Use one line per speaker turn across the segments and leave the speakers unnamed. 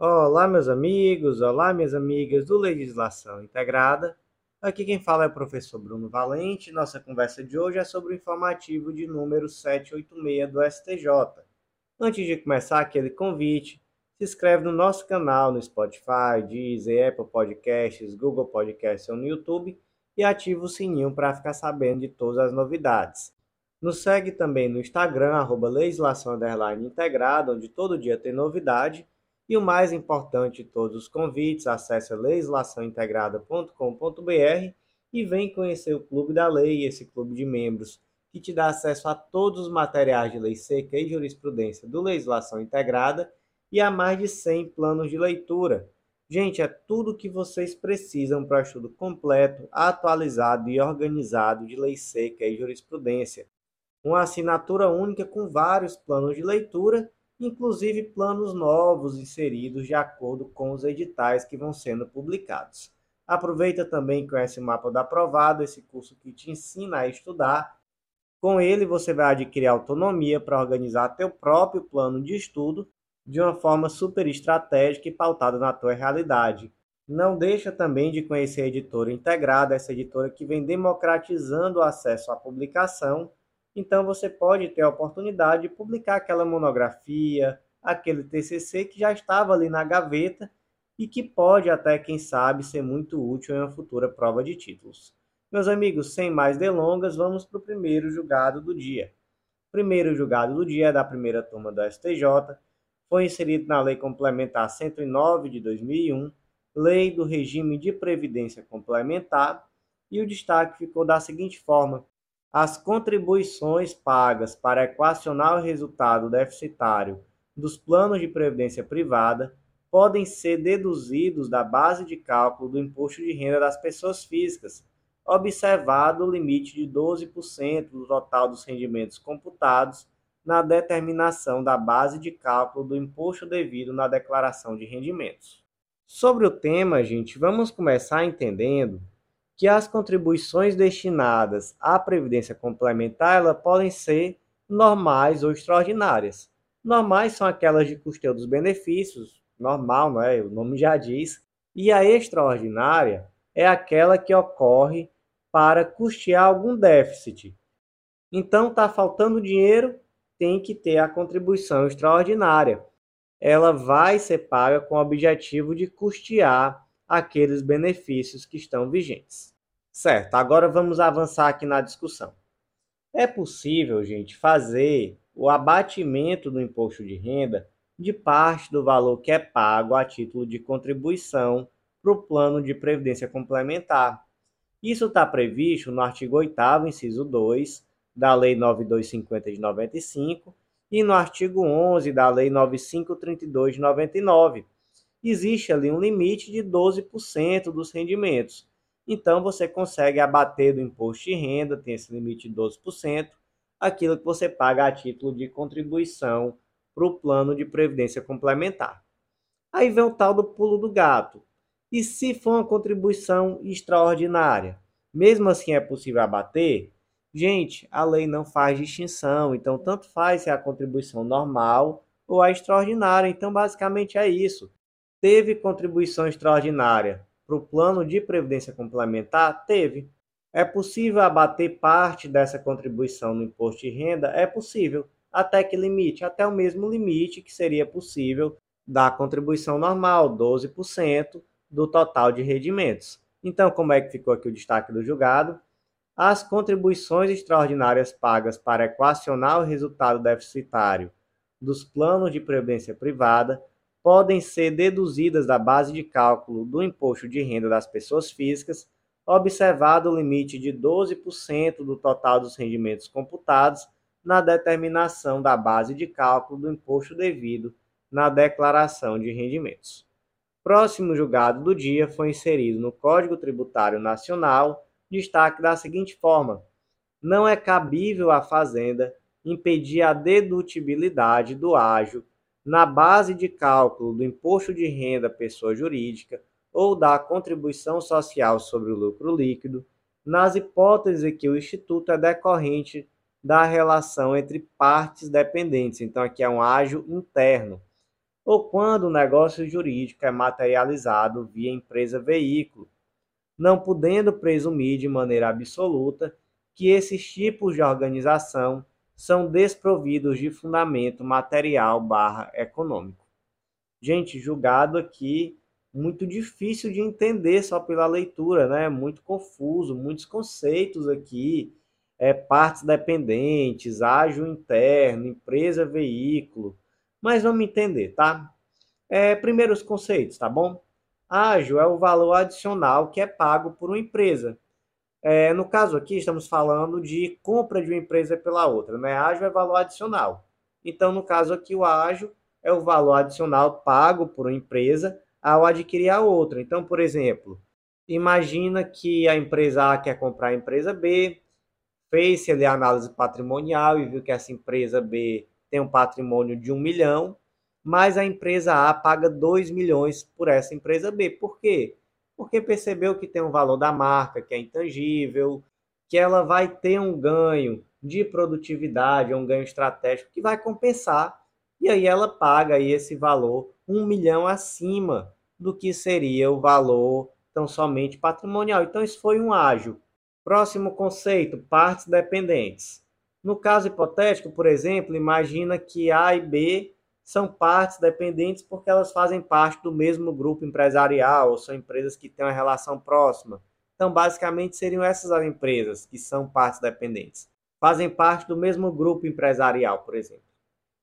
Olá, meus amigos, olá, minhas amigas do Legislação Integrada. Aqui quem fala é o professor Bruno Valente. Nossa conversa de hoje é sobre o informativo de número 786 do STJ. Antes de começar, aquele convite, se inscreve no nosso canal no Spotify, Deezer, Apple Podcasts, Google Podcasts ou no YouTube e ativa o sininho para ficar sabendo de todas as novidades. Nos segue também no Instagram, arroba legislação integrada, onde todo dia tem novidade e o mais importante de todos os convites, acesse legislaçãointegrada.com.br e vem conhecer o Clube da Lei, esse clube de membros que te dá acesso a todos os materiais de lei seca e jurisprudência do Legislação Integrada e a mais de 100 planos de leitura. Gente, é tudo o que vocês precisam para estudo completo, atualizado e organizado de lei seca e jurisprudência. Uma assinatura única com vários planos de leitura inclusive planos novos inseridos de acordo com os editais que vão sendo publicados. Aproveita também com esse mapa da aprovado, esse curso que te ensina a estudar. Com ele você vai adquirir autonomia para organizar teu próprio plano de estudo de uma forma super estratégica e pautada na tua realidade. Não deixa também de conhecer a editora integrada, essa editora que vem democratizando o acesso à publicação então você pode ter a oportunidade de publicar aquela monografia, aquele TCC que já estava ali na gaveta e que pode até, quem sabe, ser muito útil em uma futura prova de títulos. Meus amigos, sem mais delongas, vamos para o primeiro julgado do dia. O primeiro julgado do dia é da primeira turma do STJ, foi inserido na Lei Complementar 109 de 2001, Lei do Regime de Previdência Complementar, e o destaque ficou da seguinte forma: as contribuições pagas para equacionar o resultado deficitário dos planos de previdência privada podem ser deduzidos da base de cálculo do imposto de renda das pessoas físicas, observado o limite de 12% do total dos rendimentos computados na determinação da base de cálculo do imposto devido na declaração de rendimentos. Sobre o tema, gente, vamos começar entendendo que as contribuições destinadas à previdência complementar elas podem ser normais ou extraordinárias. Normais são aquelas de custeio dos benefícios, normal, não é? O nome já diz. E a extraordinária é aquela que ocorre para custear algum déficit. Então, está faltando dinheiro, tem que ter a contribuição extraordinária. Ela vai ser paga com o objetivo de custear aqueles benefícios que estão vigentes. Certo, agora vamos avançar aqui na discussão. É possível, gente, fazer o abatimento do imposto de renda de parte do valor que é pago a título de contribuição para o plano de previdência complementar. Isso está previsto no artigo 8 inciso 2 da Lei 9250 de 95 e no artigo 11 da Lei 9532 de 99 existe ali um limite de 12% dos rendimentos. Então você consegue abater do imposto de renda, tem esse limite de 12%, aquilo que você paga a título de contribuição para o plano de previdência complementar. Aí vem o tal do pulo do gato. E se for uma contribuição extraordinária? Mesmo assim é possível abater? Gente, a lei não faz distinção, então tanto faz se é a contribuição normal ou a extraordinária. Então basicamente é isso Teve contribuição extraordinária para o plano de previdência complementar? Teve. É possível abater parte dessa contribuição no imposto de renda? É possível. Até que limite? Até o mesmo limite que seria possível da contribuição normal, 12% do total de rendimentos. Então, como é que ficou aqui o destaque do julgado? As contribuições extraordinárias pagas para equacionar o resultado deficitário dos planos de previdência privada podem ser deduzidas da base de cálculo do imposto de renda das pessoas físicas, observado o limite de 12% do total dos rendimentos computados na determinação da base de cálculo do imposto devido na declaração de rendimentos. Próximo julgado do dia foi inserido no Código Tributário Nacional destaque da seguinte forma: não é cabível à Fazenda impedir a dedutibilidade do ágio na base de cálculo do imposto de renda pessoa jurídica ou da contribuição social sobre o lucro líquido, nas hipóteses em que o instituto é decorrente da relação entre partes dependentes. Então, aqui é um ágio interno. ou quando o negócio jurídico é materializado via empresa veículo, não podendo presumir de maneira absoluta que esses tipos de organização são desprovidos de fundamento material barra econômico. Gente, julgado aqui muito difícil de entender só pela leitura, né? Muito confuso, muitos conceitos aqui, é, partes dependentes, ágio interno, empresa veículo, mas vamos entender, tá? É, primeiro os conceitos, tá bom? Ágio é o valor adicional que é pago por uma empresa. É, no caso aqui, estamos falando de compra de uma empresa pela outra, né? Ágio é valor adicional. Então, no caso aqui, o ágio é o valor adicional pago por uma empresa ao adquirir a outra. Então, por exemplo, imagina que a empresa A quer comprar a empresa B, fez ali a análise patrimonial e viu que essa empresa B tem um patrimônio de um milhão, mas a empresa A paga 2 milhões por essa empresa B. Por quê? Porque percebeu que tem um valor da marca que é intangível, que ela vai ter um ganho de produtividade, um ganho estratégico que vai compensar, e aí ela paga aí esse valor um milhão acima do que seria o valor tão somente patrimonial. Então, isso foi um ágio. Próximo conceito, partes dependentes. No caso hipotético, por exemplo, imagina que A e B são partes dependentes porque elas fazem parte do mesmo grupo empresarial, ou são empresas que têm uma relação próxima. Então, basicamente, seriam essas as empresas que são partes dependentes. Fazem parte do mesmo grupo empresarial, por exemplo.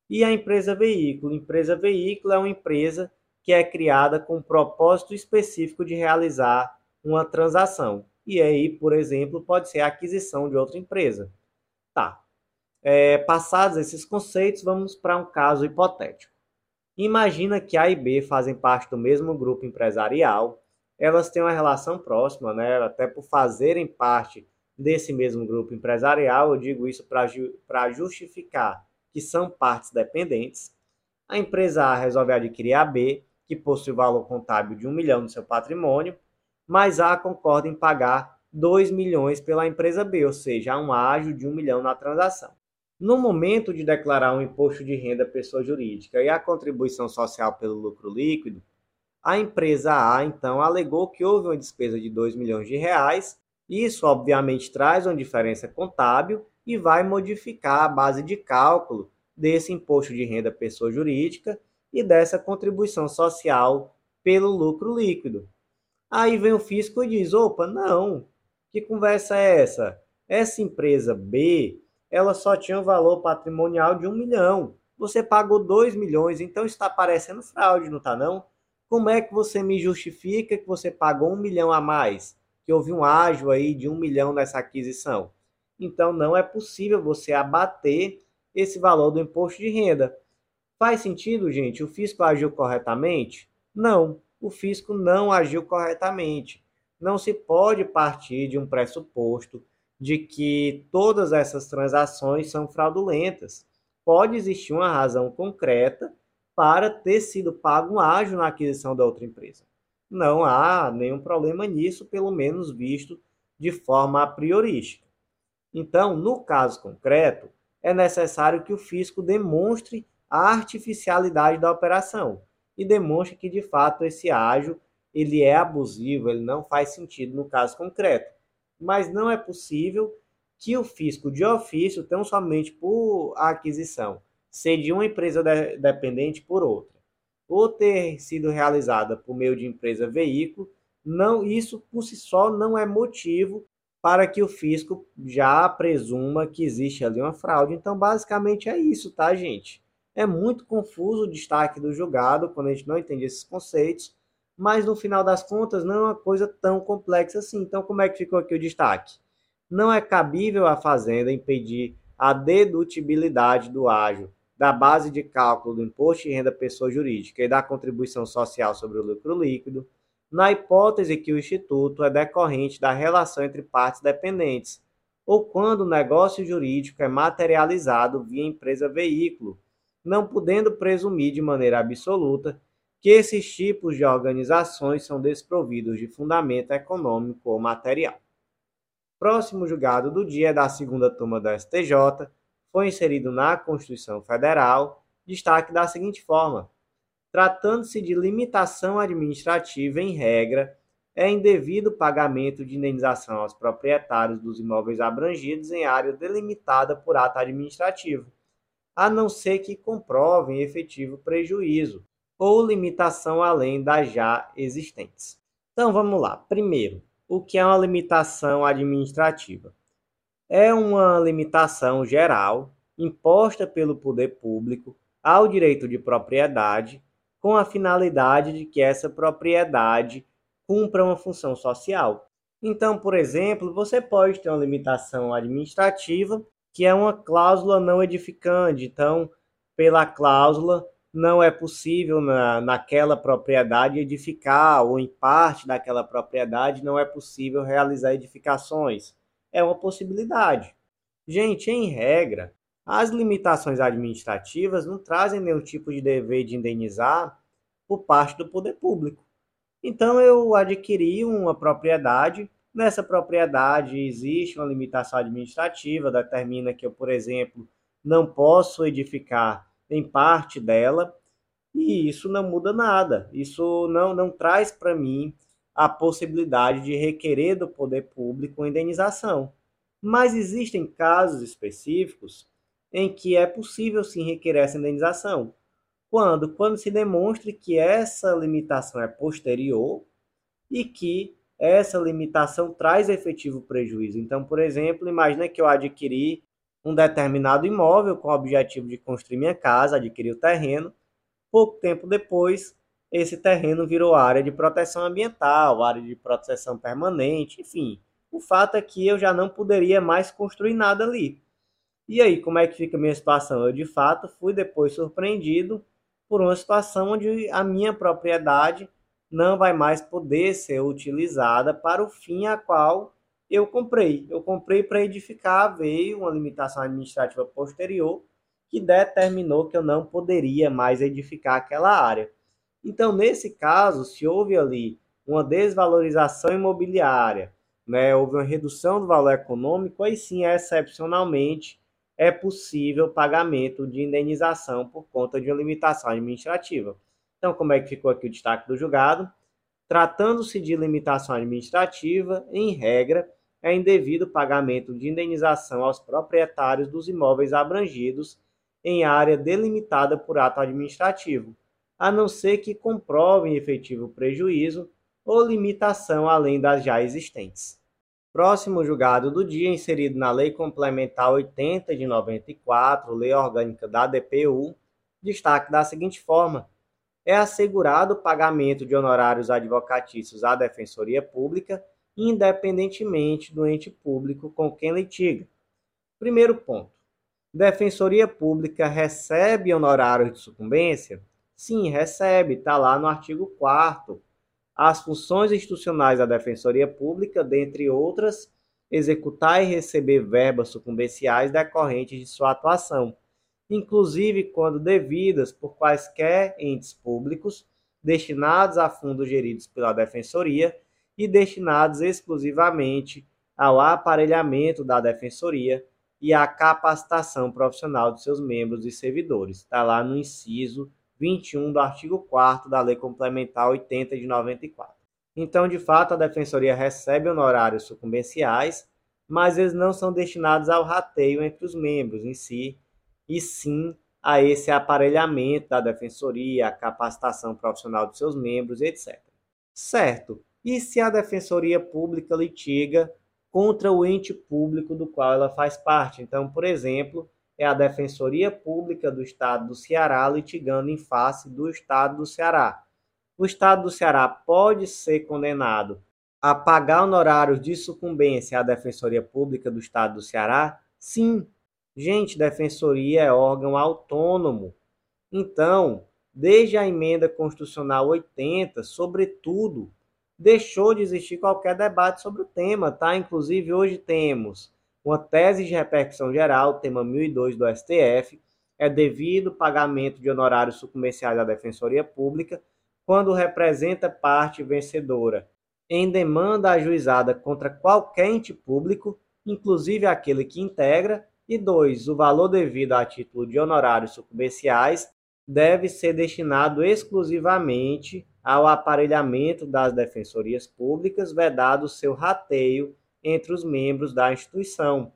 E a empresa veículo. Empresa veículo é uma empresa que é criada com um propósito específico de realizar uma transação. E aí, por exemplo, pode ser a aquisição de outra empresa. Tá. É, passados esses conceitos, vamos para um caso hipotético. Imagina que A e B fazem parte do mesmo grupo empresarial, elas têm uma relação próxima, né? até por fazerem parte desse mesmo grupo empresarial, eu digo isso para justificar que são partes dependentes. A empresa A resolve adquirir a B, que possui valor contábil de um milhão no seu patrimônio, mas A concorda em pagar 2 milhões pela empresa B, ou seja, um ágio de um milhão na transação. No momento de declarar um imposto de renda pessoa jurídica e a contribuição social pelo lucro líquido, a empresa A então alegou que houve uma despesa de 2 milhões de reais. Isso obviamente traz uma diferença contábil e vai modificar a base de cálculo desse imposto de renda pessoa jurídica e dessa contribuição social pelo lucro líquido. Aí vem o fisco e diz: opa, não, que conversa é essa? Essa empresa B ela só tinha um valor patrimonial de um milhão. Você pagou dois milhões, então está parecendo fraude, não está não? Como é que você me justifica que você pagou um milhão a mais? Que houve um ágio aí de um milhão nessa aquisição? Então não é possível você abater esse valor do imposto de renda. Faz sentido, gente? O fisco agiu corretamente? Não, o fisco não agiu corretamente. Não se pode partir de um pressuposto de que todas essas transações são fraudulentas. Pode existir uma razão concreta para ter sido pago um ágio na aquisição da outra empresa. Não há nenhum problema nisso, pelo menos visto de forma a priorística. Então, no caso concreto, é necessário que o fisco demonstre a artificialidade da operação e demonstre que de fato esse ágio ele é abusivo, ele não faz sentido no caso concreto mas não é possível que o fisco de ofício, tão somente por aquisição, cede uma empresa de, dependente por outra, ou ter sido realizada por meio de empresa veículo, não, isso por si só não é motivo para que o fisco já presuma que existe ali uma fraude. Então, basicamente é isso, tá, gente? É muito confuso o destaque do julgado quando a gente não entende esses conceitos mas no final das contas não é uma coisa tão complexa assim. Então, como é que ficou aqui o destaque? Não é cabível à Fazenda impedir a dedutibilidade do ágio da base de cálculo do imposto de renda pessoa jurídica e da contribuição social sobre o lucro líquido, na hipótese que o Instituto é decorrente da relação entre partes dependentes, ou quando o negócio jurídico é materializado via empresa veículo, não podendo presumir de maneira absoluta que esses tipos de organizações são desprovidos de fundamento econômico ou material. Próximo julgado do dia da segunda turma do STJ foi inserido na Constituição Federal destaque da seguinte forma: Tratando-se de limitação administrativa em regra, é indevido pagamento de indenização aos proprietários dos imóveis abrangidos em área delimitada por ato administrativo, a não ser que comprovem efetivo prejuízo ou limitação além das já existentes. Então vamos lá. Primeiro, o que é uma limitação administrativa? É uma limitação geral imposta pelo poder público ao direito de propriedade com a finalidade de que essa propriedade cumpra uma função social. Então, por exemplo, você pode ter uma limitação administrativa, que é uma cláusula não edificante. Então, pela cláusula, não é possível na, naquela propriedade edificar, ou em parte daquela propriedade não é possível realizar edificações. É uma possibilidade. Gente, em regra, as limitações administrativas não trazem nenhum tipo de dever de indenizar por parte do poder público. Então eu adquiri uma propriedade. Nessa propriedade existe uma limitação administrativa, determina que eu, por exemplo, não posso edificar em parte dela, e isso não muda nada. Isso não, não traz para mim a possibilidade de requerer do poder público uma indenização. Mas existem casos específicos em que é possível sim requerer essa indenização. Quando? Quando se demonstre que essa limitação é posterior e que essa limitação traz efetivo prejuízo. Então, por exemplo, imagine que eu adquiri um determinado imóvel com o objetivo de construir minha casa, adquirir o terreno. Pouco tempo depois, esse terreno virou área de proteção ambiental, área de proteção permanente, enfim. O fato é que eu já não poderia mais construir nada ali. E aí, como é que fica a minha situação? Eu, de fato, fui depois surpreendido por uma situação onde a minha propriedade não vai mais poder ser utilizada para o fim a qual eu comprei. Eu comprei para edificar, veio uma limitação administrativa posterior que determinou que eu não poderia mais edificar aquela área. Então, nesse caso, se houve ali uma desvalorização imobiliária, né, houve uma redução do valor econômico, aí sim, excepcionalmente, é possível pagamento de indenização por conta de uma limitação administrativa. Então, como é que ficou aqui o destaque do julgado? Tratando-se de limitação administrativa, em regra, é indevido pagamento de indenização aos proprietários dos imóveis abrangidos em área delimitada por ato administrativo, a não ser que comprovem efetivo prejuízo ou limitação além das já existentes. Próximo julgado do dia, inserido na Lei Complementar 80 de 94, Lei Orgânica da DPU, destaque da seguinte forma: é assegurado o pagamento de honorários advocatícios à Defensoria Pública, independentemente do ente público com quem litiga. Primeiro ponto: Defensoria Pública recebe honorários de sucumbência? Sim, recebe, está lá no artigo 4 as funções institucionais da Defensoria Pública, dentre outras, executar e receber verbas sucumbenciais decorrentes de sua atuação, inclusive quando devidas por quaisquer entes públicos destinados a fundos geridos pela Defensoria e destinados exclusivamente ao aparelhamento da Defensoria e à capacitação profissional de seus membros e servidores. Está lá no inciso 21 do artigo 4 da Lei Complementar 80 de 94. Então, de fato, a Defensoria recebe honorários sucumbenciais, mas eles não são destinados ao rateio entre os membros em si, e sim a esse aparelhamento da Defensoria, a capacitação profissional de seus membros, etc. Certo. E se a Defensoria Pública litiga contra o ente público do qual ela faz parte? Então, por exemplo, é a Defensoria Pública do Estado do Ceará litigando em face do Estado do Ceará. O Estado do Ceará pode ser condenado a pagar honorários de sucumbência à Defensoria Pública do Estado do Ceará? Sim. Gente, Defensoria é órgão autônomo. Então, desde a emenda constitucional 80, sobretudo, deixou de existir qualquer debate sobre o tema, tá? Inclusive hoje temos uma tese de repercussão geral, tema 1002 do STF, é devido pagamento de honorários sucumbenciais à Defensoria Pública quando representa parte vencedora em demanda ajuizada contra qualquer ente público, inclusive aquele que integra, e dois, o valor devido a título de honorários sucumbenciais deve ser destinado exclusivamente ao aparelhamento das defensorias públicas, vedado seu rateio entre os membros da instituição.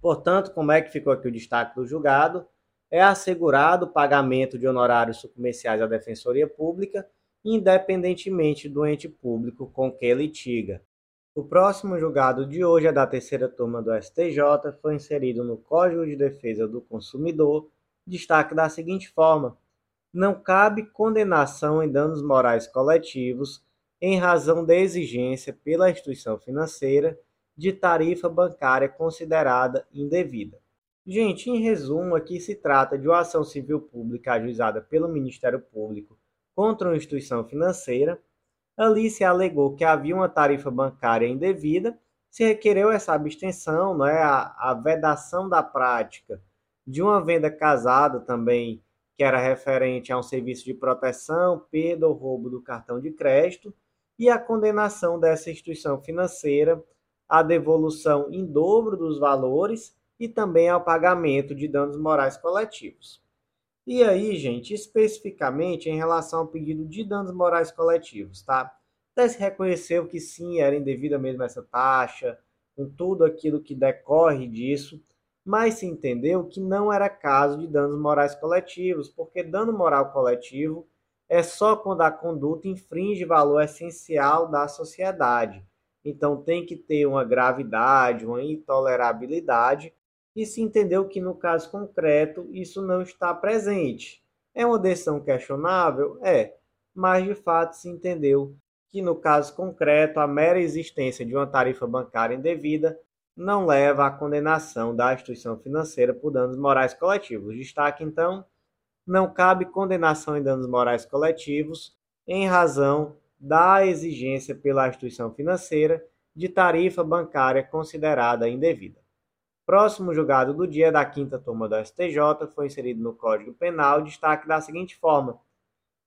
Portanto, como é que ficou aqui o destaque do julgado? É assegurado o pagamento de honorários comerciais à Defensoria Pública, independentemente do ente público com que litiga. O próximo julgado de hoje é da terceira turma do STJ, foi inserido no Código de Defesa do Consumidor, destaque da seguinte forma: não cabe condenação em danos morais coletivos em razão da exigência pela instituição financeira de tarifa bancária considerada indevida. Gente, em resumo, aqui se trata de uma ação civil pública ajuizada pelo Ministério Público contra uma instituição financeira Ali se alegou que havia uma tarifa bancária indevida, se requereu essa abstenção, não é? a, a vedação da prática de uma venda casada também, que era referente a um serviço de proteção, perda ou roubo do cartão de crédito, e a condenação dessa instituição financeira à devolução em dobro dos valores e também ao pagamento de danos morais coletivos. E aí, gente, especificamente em relação ao pedido de danos morais coletivos, tá? Até se reconheceu que sim, era indevida mesmo essa taxa, com tudo aquilo que decorre disso, mas se entendeu que não era caso de danos morais coletivos, porque dano moral coletivo é só quando a conduta infringe valor essencial da sociedade. Então tem que ter uma gravidade, uma intolerabilidade e se entendeu que no caso concreto isso não está presente. É uma decisão questionável? É, mas de fato se entendeu que no caso concreto a mera existência de uma tarifa bancária indevida não leva à condenação da instituição financeira por danos morais coletivos. Destaque então, não cabe condenação em danos morais coletivos em razão da exigência pela instituição financeira de tarifa bancária considerada indevida. Próximo julgado do dia da quinta turma do STJ foi inserido no Código Penal destaque da seguinte forma: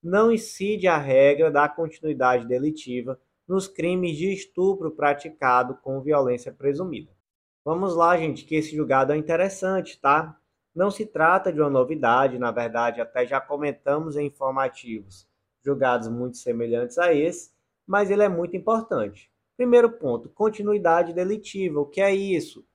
não incide a regra da continuidade delitiva nos crimes de estupro praticado com violência presumida. Vamos lá, gente, que esse julgado é interessante, tá? Não se trata de uma novidade, na verdade, até já comentamos em informativos julgados muito semelhantes a esse, mas ele é muito importante. Primeiro ponto, continuidade delitiva. O que é isso?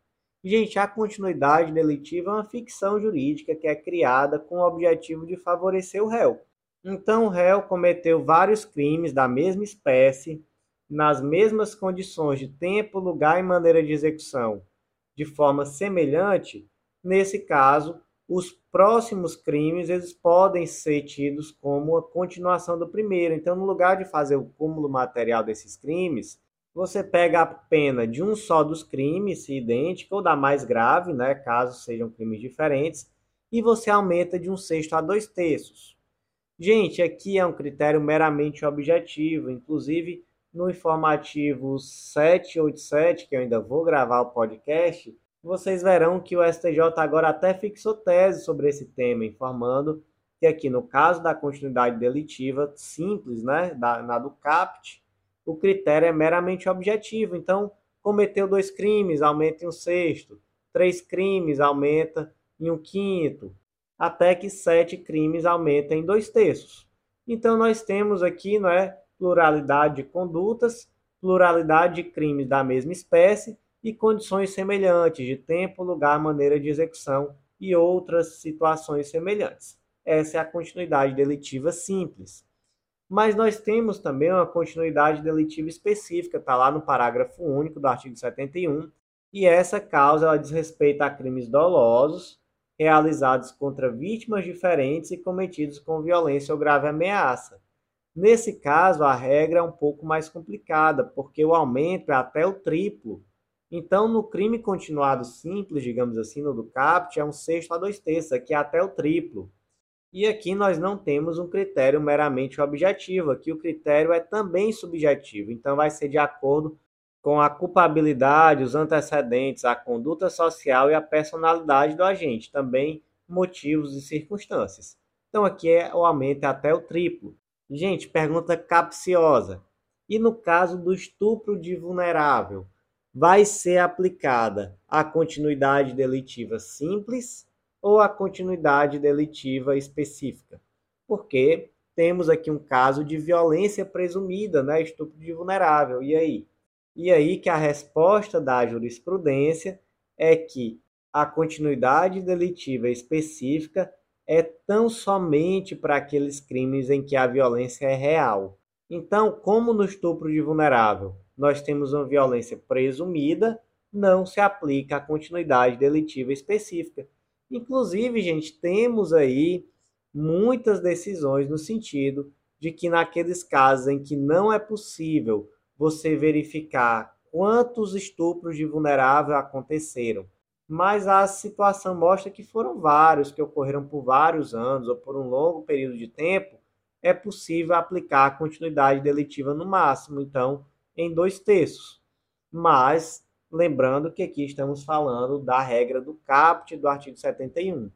Gente, a continuidade delitiva é uma ficção jurídica que é criada com o objetivo de favorecer o réu. Então, o réu cometeu vários crimes da mesma espécie, nas mesmas condições de tempo, lugar e maneira de execução, de forma semelhante. Nesse caso, os próximos crimes eles podem ser tidos como a continuação do primeiro. Então, no lugar de fazer o cúmulo material desses crimes, você pega a pena de um só dos crimes, se idêntica, ou da mais grave, né, caso sejam crimes diferentes, e você aumenta de um sexto a dois terços. Gente, aqui é um critério meramente objetivo, inclusive no informativo 787, que eu ainda vou gravar o podcast, vocês verão que o STJ agora até fixou tese sobre esse tema, informando que aqui no caso da continuidade delitiva simples, né, da, na do CAPT, o critério é meramente objetivo. Então, cometeu dois crimes, aumenta em um sexto. Três crimes, aumenta em um quinto. Até que sete crimes aumenta em dois terços. Então, nós temos aqui não é, pluralidade de condutas, pluralidade de crimes da mesma espécie e condições semelhantes de tempo, lugar, maneira de execução e outras situações semelhantes. Essa é a continuidade delitiva simples. Mas nós temos também uma continuidade delitiva específica, está lá no parágrafo único do artigo 71, e essa causa ela diz respeito a crimes dolosos realizados contra vítimas diferentes e cometidos com violência ou grave ameaça. Nesse caso, a regra é um pouco mais complicada, porque o aumento é até o triplo. Então, no crime continuado simples, digamos assim, no do CAPT, é um sexto a dois terços, aqui é até o triplo. E aqui nós não temos um critério meramente objetivo, aqui o critério é também subjetivo, então vai ser de acordo com a culpabilidade, os antecedentes, a conduta social e a personalidade do agente, também motivos e circunstâncias. Então aqui é o aumento até o triplo. Gente, pergunta capciosa. E no caso do estupro de vulnerável, vai ser aplicada a continuidade delitiva simples ou a continuidade delitiva específica. porque temos aqui um caso de violência presumida, né, estupro de vulnerável. E aí? E aí que a resposta da jurisprudência é que a continuidade delitiva específica é tão somente para aqueles crimes em que a violência é real. Então, como no estupro de vulnerável nós temos uma violência presumida, não se aplica a continuidade delitiva específica. Inclusive, gente, temos aí muitas decisões no sentido de que naqueles casos em que não é possível você verificar quantos estupros de vulnerável aconteceram, mas a situação mostra que foram vários, que ocorreram por vários anos ou por um longo período de tempo, é possível aplicar a continuidade delitiva no máximo, então, em dois terços. Mas, lembrando que aqui estamos falando da regra do caput do artigo 71,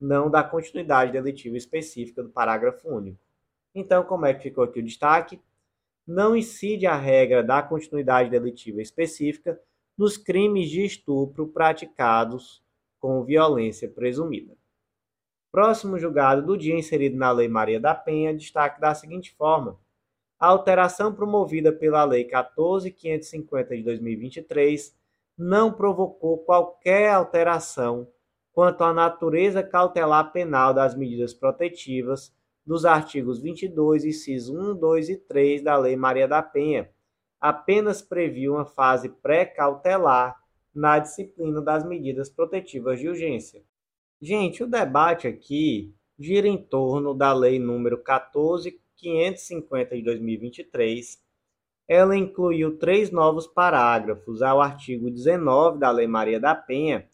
não da continuidade delitiva específica do parágrafo único. Então, como é que ficou aqui o destaque? Não incide a regra da continuidade delitiva específica nos crimes de estupro praticados com violência presumida. Próximo julgado do dia inserido na Lei Maria da Penha, destaque da seguinte forma: a alteração promovida pela Lei 14550 de 2023 não provocou qualquer alteração quanto à natureza cautelar penal das medidas protetivas dos artigos 22, incisos 1, 2 e 3 da Lei Maria da Penha, apenas previu uma fase pré-cautelar na disciplina das medidas protetivas de urgência. Gente, o debate aqui gira em torno da Lei número 14550 de 2023. Ela incluiu três novos parágrafos ao artigo 19 da Lei Maria da Penha,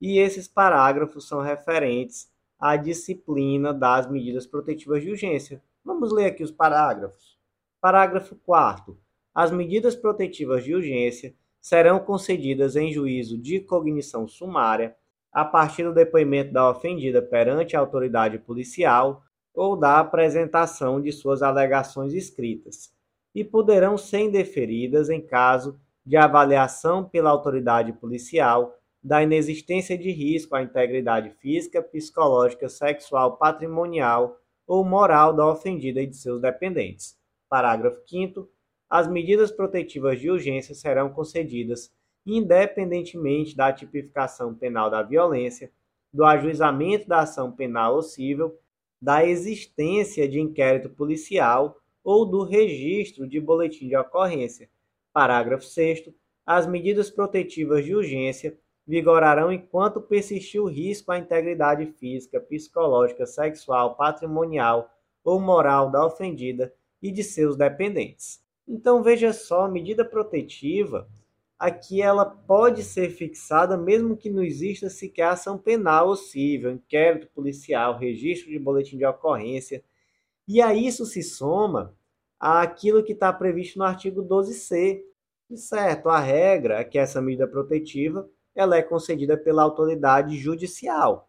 e esses parágrafos são referentes à disciplina das medidas protetivas de urgência. Vamos ler aqui os parágrafos. Parágrafo 4 as medidas protetivas de urgência serão concedidas em juízo de cognição sumária a partir do depoimento da ofendida perante a autoridade policial ou da apresentação de suas alegações escritas, e poderão ser indeferidas em caso de avaliação pela autoridade policial da inexistência de risco à integridade física, psicológica, sexual, patrimonial ou moral da ofendida e de seus dependentes. Parágrafo 5 as medidas protetivas de urgência serão concedidas independentemente da tipificação penal da violência, do ajuizamento da ação penal ou civil, da existência de inquérito policial ou do registro de boletim de ocorrência. Parágrafo 6 as medidas protetivas de urgência vigorarão enquanto persistir o risco à integridade física, psicológica, sexual, patrimonial ou moral da ofendida e de seus dependentes. Então veja só, medida protetiva, aqui ela pode ser fixada mesmo que não exista sequer ação penal ou civil, inquérito policial, registro de boletim de ocorrência. E a isso se soma aquilo que está previsto no artigo 12c. E certo, a regra é que essa medida protetiva ela é concedida pela autoridade judicial.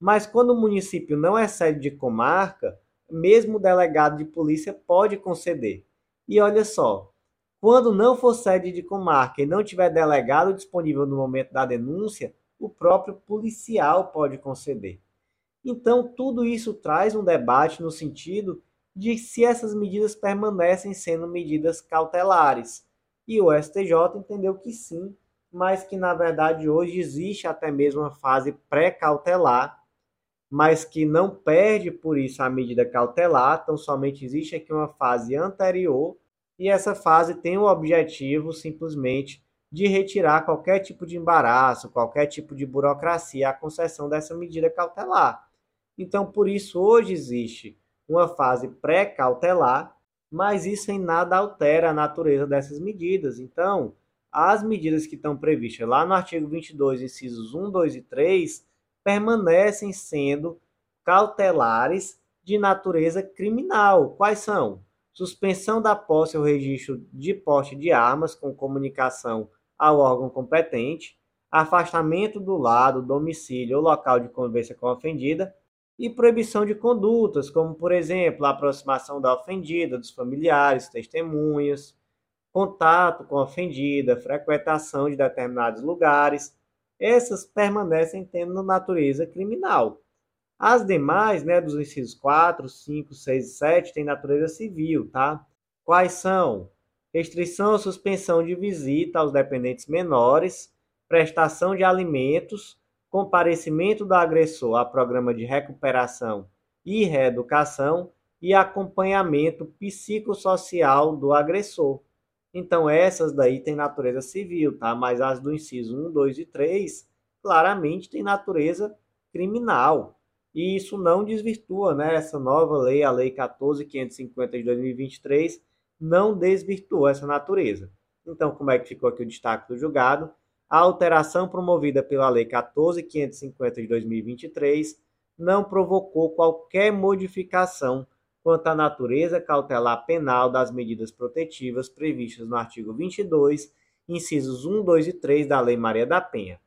Mas quando o município não é sede de comarca, mesmo o delegado de polícia pode conceder. E olha só, quando não for sede de comarca e não tiver delegado disponível no momento da denúncia, o próprio policial pode conceder. Então, tudo isso traz um debate no sentido de se essas medidas permanecem sendo medidas cautelares. E o STJ entendeu que sim, mas que na verdade hoje existe até mesmo uma fase pré-cautelar, mas que não perde por isso a medida cautelar, então somente existe aqui uma fase anterior e essa fase tem o objetivo simplesmente de retirar qualquer tipo de embaraço, qualquer tipo de burocracia à concessão dessa medida cautelar. Então, por isso, hoje existe uma fase pré-cautelar, mas isso em nada altera a natureza dessas medidas. Então, as medidas que estão previstas lá no artigo 22, incisos 1, 2 e 3, permanecem sendo cautelares de natureza criminal. Quais são? Suspensão da posse ou registro de porte de armas com comunicação ao órgão competente, afastamento do lado, domicílio ou local de convivência com a ofendida e proibição de condutas, como, por exemplo, a aproximação da ofendida, dos familiares, testemunhas, contato com a ofendida, frequentação de determinados lugares. Essas permanecem tendo natureza criminal. As demais, né, dos incisos 4, 5, 6 e 7, têm natureza civil, tá? Quais são? Restrição ou suspensão de visita aos dependentes menores, prestação de alimentos, comparecimento do agressor a programa de recuperação e reeducação e acompanhamento psicossocial do agressor. Então, essas daí têm natureza civil, tá? Mas as do inciso 1, 2 e 3 claramente têm natureza criminal e isso não desvirtua, né? Essa nova lei, a Lei 14.550 de 2023, não desvirtua essa natureza. Então, como é que ficou aqui o destaque do julgado? A alteração promovida pela Lei 14.550 de 2023 não provocou qualquer modificação quanto à natureza cautelar penal das medidas protetivas previstas no artigo 22, incisos 1, 2 e 3 da Lei Maria da Penha.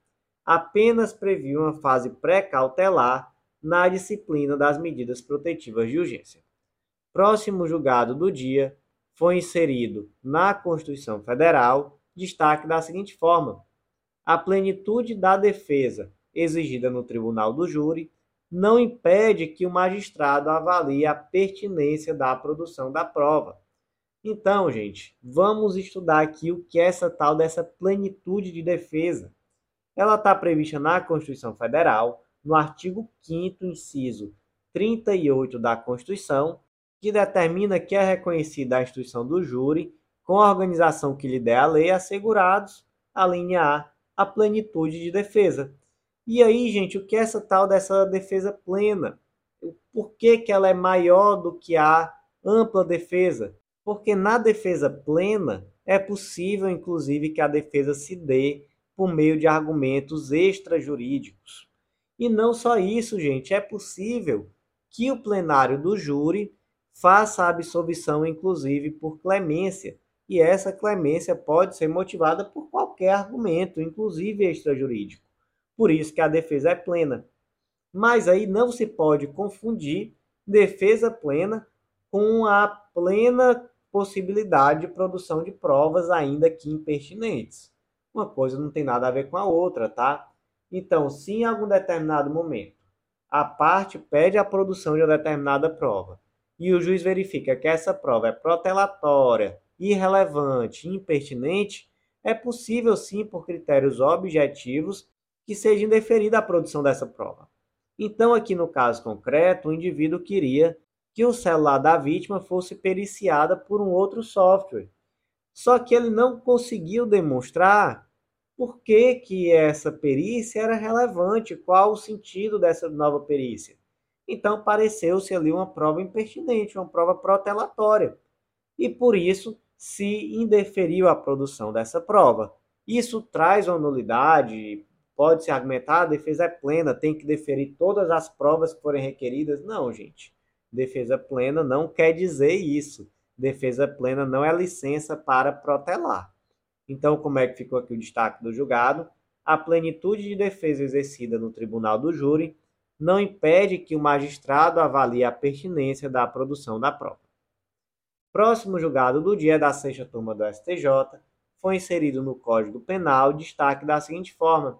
Apenas previu uma fase pré-cautelar na disciplina das medidas protetivas de urgência. Próximo julgado do dia foi inserido na Constituição Federal destaque da seguinte forma: a plenitude da defesa exigida no tribunal do júri não impede que o magistrado avalie a pertinência da produção da prova. Então, gente, vamos estudar aqui o que é essa tal dessa plenitude de defesa. Ela está prevista na Constituição Federal, no artigo 5 inciso 38 da Constituição, que determina que é reconhecida a instituição do júri com a organização que lhe der a lei assegurados, a linha A, a plenitude de defesa. E aí, gente, o que é essa tal dessa defesa plena? Por que, que ela é maior do que a ampla defesa? Porque na defesa plena é possível, inclusive, que a defesa se dê por meio de argumentos extrajurídicos. E não só isso, gente, é possível que o plenário do júri faça a absolvição, inclusive, por clemência. E essa clemência pode ser motivada por qualquer argumento, inclusive extrajurídico. Por isso que a defesa é plena. Mas aí não se pode confundir defesa plena com a plena possibilidade de produção de provas ainda que impertinentes. Uma coisa não tem nada a ver com a outra, tá? Então, se em algum determinado momento a parte pede a produção de uma determinada prova e o juiz verifica que essa prova é protelatória, irrelevante, impertinente, é possível sim, por critérios objetivos, que seja indeferida a produção dessa prova. Então, aqui no caso concreto, o indivíduo queria que o celular da vítima fosse periciada por um outro software. Só que ele não conseguiu demonstrar por que, que essa perícia era relevante, qual o sentido dessa nova perícia. Então, pareceu-se ali uma prova impertinente, uma prova protelatória. E por isso se indeferiu a produção dessa prova. Isso traz uma nulidade, pode-se argumentar, a defesa é plena, tem que deferir todas as provas que forem requeridas. Não, gente. Defesa plena não quer dizer isso. Defesa plena não é licença para protelar. Então, como é que ficou aqui o destaque do julgado? A plenitude de defesa exercida no tribunal do júri não impede que o magistrado avalie a pertinência da produção da prova. Próximo julgado do dia da sexta turma do STJ foi inserido no Código Penal destaque da seguinte forma: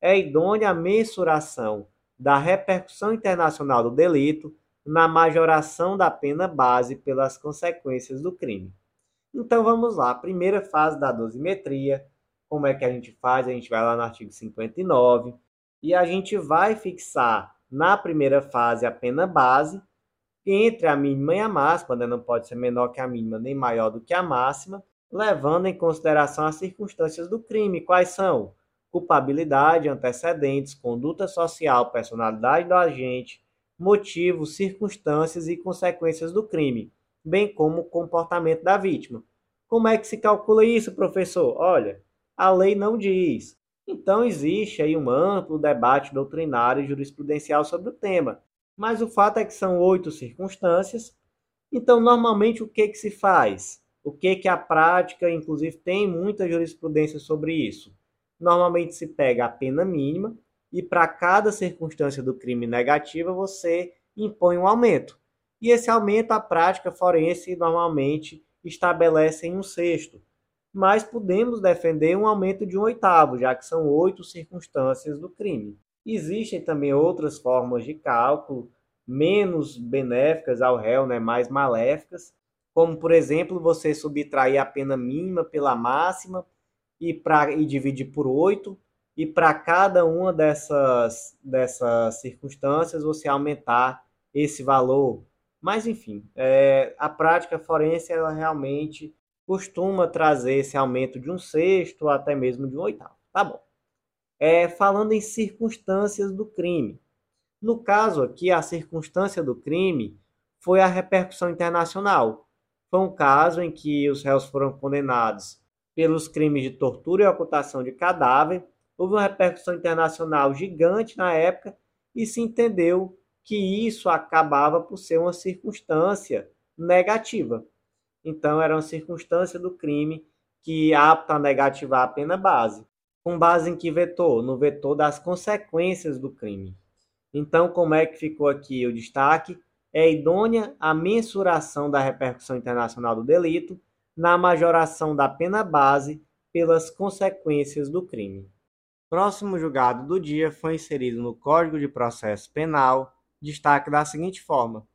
é idônea a mensuração da repercussão internacional do delito na majoração da pena base pelas consequências do crime. Então vamos lá, primeira fase da dosimetria. Como é que a gente faz? A gente vai lá no artigo 59 e a gente vai fixar na primeira fase a pena base entre a mínima e a máxima, né? não pode ser menor que a mínima nem maior do que a máxima, levando em consideração as circunstâncias do crime. Quais são? Culpabilidade, antecedentes, conduta social, personalidade do agente, motivos, circunstâncias e consequências do crime bem como o comportamento da vítima. Como é que se calcula isso, professor? Olha, a lei não diz. Então existe aí um amplo debate doutrinário e jurisprudencial sobre o tema. Mas o fato é que são oito circunstâncias. Então, normalmente, o que, que se faz? O que, que a prática, inclusive, tem muita jurisprudência sobre isso? Normalmente se pega a pena mínima e para cada circunstância do crime negativa você impõe um aumento e esse aumento a prática forense normalmente estabelece em um sexto, mas podemos defender um aumento de um oitavo, já que são oito circunstâncias do crime. Existem também outras formas de cálculo menos benéficas ao réu, né, mais maléficas, como por exemplo você subtrair a pena mínima pela máxima e, pra, e dividir por 8, e para cada uma dessas, dessas circunstâncias você aumentar esse valor. Mas enfim, é, a prática forense ela realmente costuma trazer esse aumento de um sexto até mesmo de um oitavo. Tá bom. É, falando em circunstâncias do crime. No caso aqui, a circunstância do crime foi a repercussão internacional. Foi um caso em que os réus foram condenados pelos crimes de tortura e ocultação de cadáver. Houve uma repercussão internacional gigante na época e se entendeu que isso acabava por ser uma circunstância negativa. Então, era uma circunstância do crime que apta a negativar a pena base. Com base em que vetou? No vetor das consequências do crime. Então, como é que ficou aqui o destaque? É idônea a mensuração da repercussão internacional do delito na majoração da pena base pelas consequências do crime. Próximo julgado do dia foi inserido no Código de Processo Penal destaque da seguinte forma: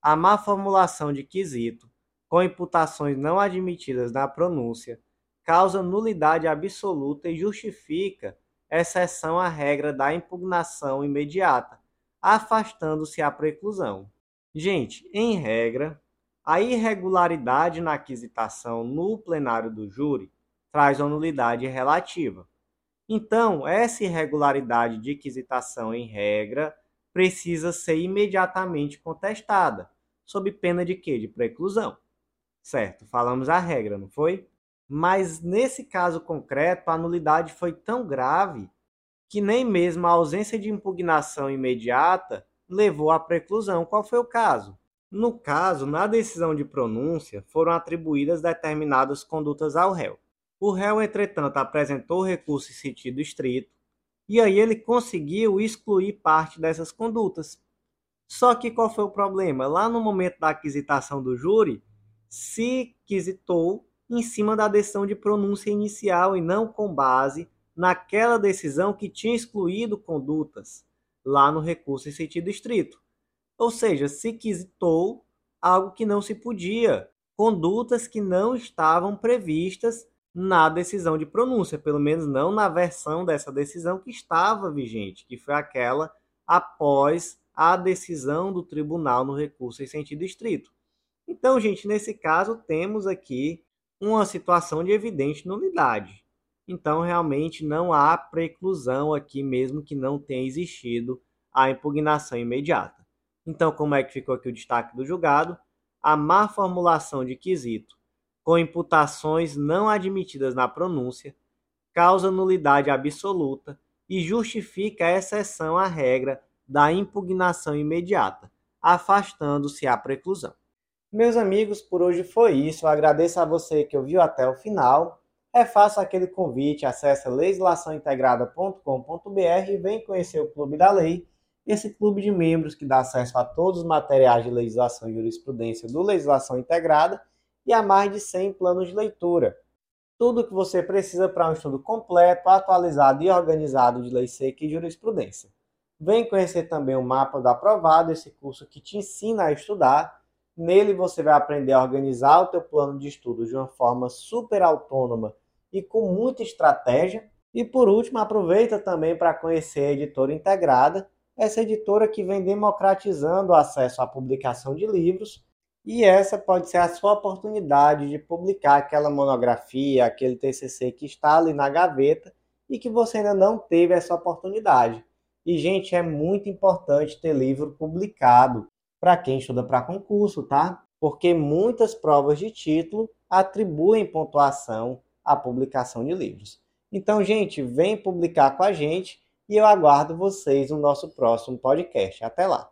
a má formulação de quesito com imputações não admitidas na pronúncia causa nulidade absoluta e justifica exceção à regra da impugnação imediata, afastando-se a preclusão. Gente, em regra, a irregularidade na aquisitação no plenário do júri traz uma nulidade relativa. Então, essa irregularidade de quisitação em regra precisa ser imediatamente contestada, sob pena de quê? De preclusão. Certo, falamos a regra, não foi? Mas nesse caso concreto, a nulidade foi tão grave que nem mesmo a ausência de impugnação imediata levou à preclusão. Qual foi o caso? No caso, na decisão de pronúncia, foram atribuídas determinadas condutas ao réu. O réu, entretanto, apresentou recurso em sentido estrito, e aí ele conseguiu excluir parte dessas condutas. Só que qual foi o problema? Lá no momento da aquisitação do júri, se quisitou em cima da decisão de pronúncia inicial e não com base naquela decisão que tinha excluído condutas lá no recurso em sentido estrito. Ou seja, se quisitou algo que não se podia, condutas que não estavam previstas na decisão de pronúncia, pelo menos não na versão dessa decisão que estava vigente, que foi aquela após a decisão do tribunal no recurso em sentido estrito. Então, gente, nesse caso temos aqui uma situação de evidente nulidade. Então, realmente não há preclusão aqui, mesmo que não tenha existido a impugnação imediata. Então, como é que ficou aqui o destaque do julgado? A má formulação de quesito com imputações não admitidas na pronúncia causa nulidade absoluta e justifica a exceção à regra da impugnação imediata, afastando-se a preclusão. Meus amigos, por hoje foi isso. Eu agradeço a você que ouviu até o final. Refaça aquele convite, acesse legislaçãointegrada.com.br e vem conhecer o Clube da Lei, esse clube de membros que dá acesso a todos os materiais de legislação e jurisprudência do Legislação Integrada e a mais de 100 planos de leitura. Tudo o que você precisa para um estudo completo, atualizado e organizado de lei seca e jurisprudência. Vem conhecer também o mapa do aprovado, esse curso que te ensina a estudar Nele você vai aprender a organizar o teu plano de estudo de uma forma super autônoma e com muita estratégia. E por último, aproveita também para conhecer a editora integrada, essa editora que vem democratizando o acesso à publicação de livros. E essa pode ser a sua oportunidade de publicar aquela monografia, aquele TCC que está ali na gaveta e que você ainda não teve essa oportunidade. E, gente, é muito importante ter livro publicado para quem estuda para concurso, tá? Porque muitas provas de título atribuem pontuação à publicação de livros. Então, gente, vem publicar com a gente e eu aguardo vocês no nosso próximo podcast. Até lá!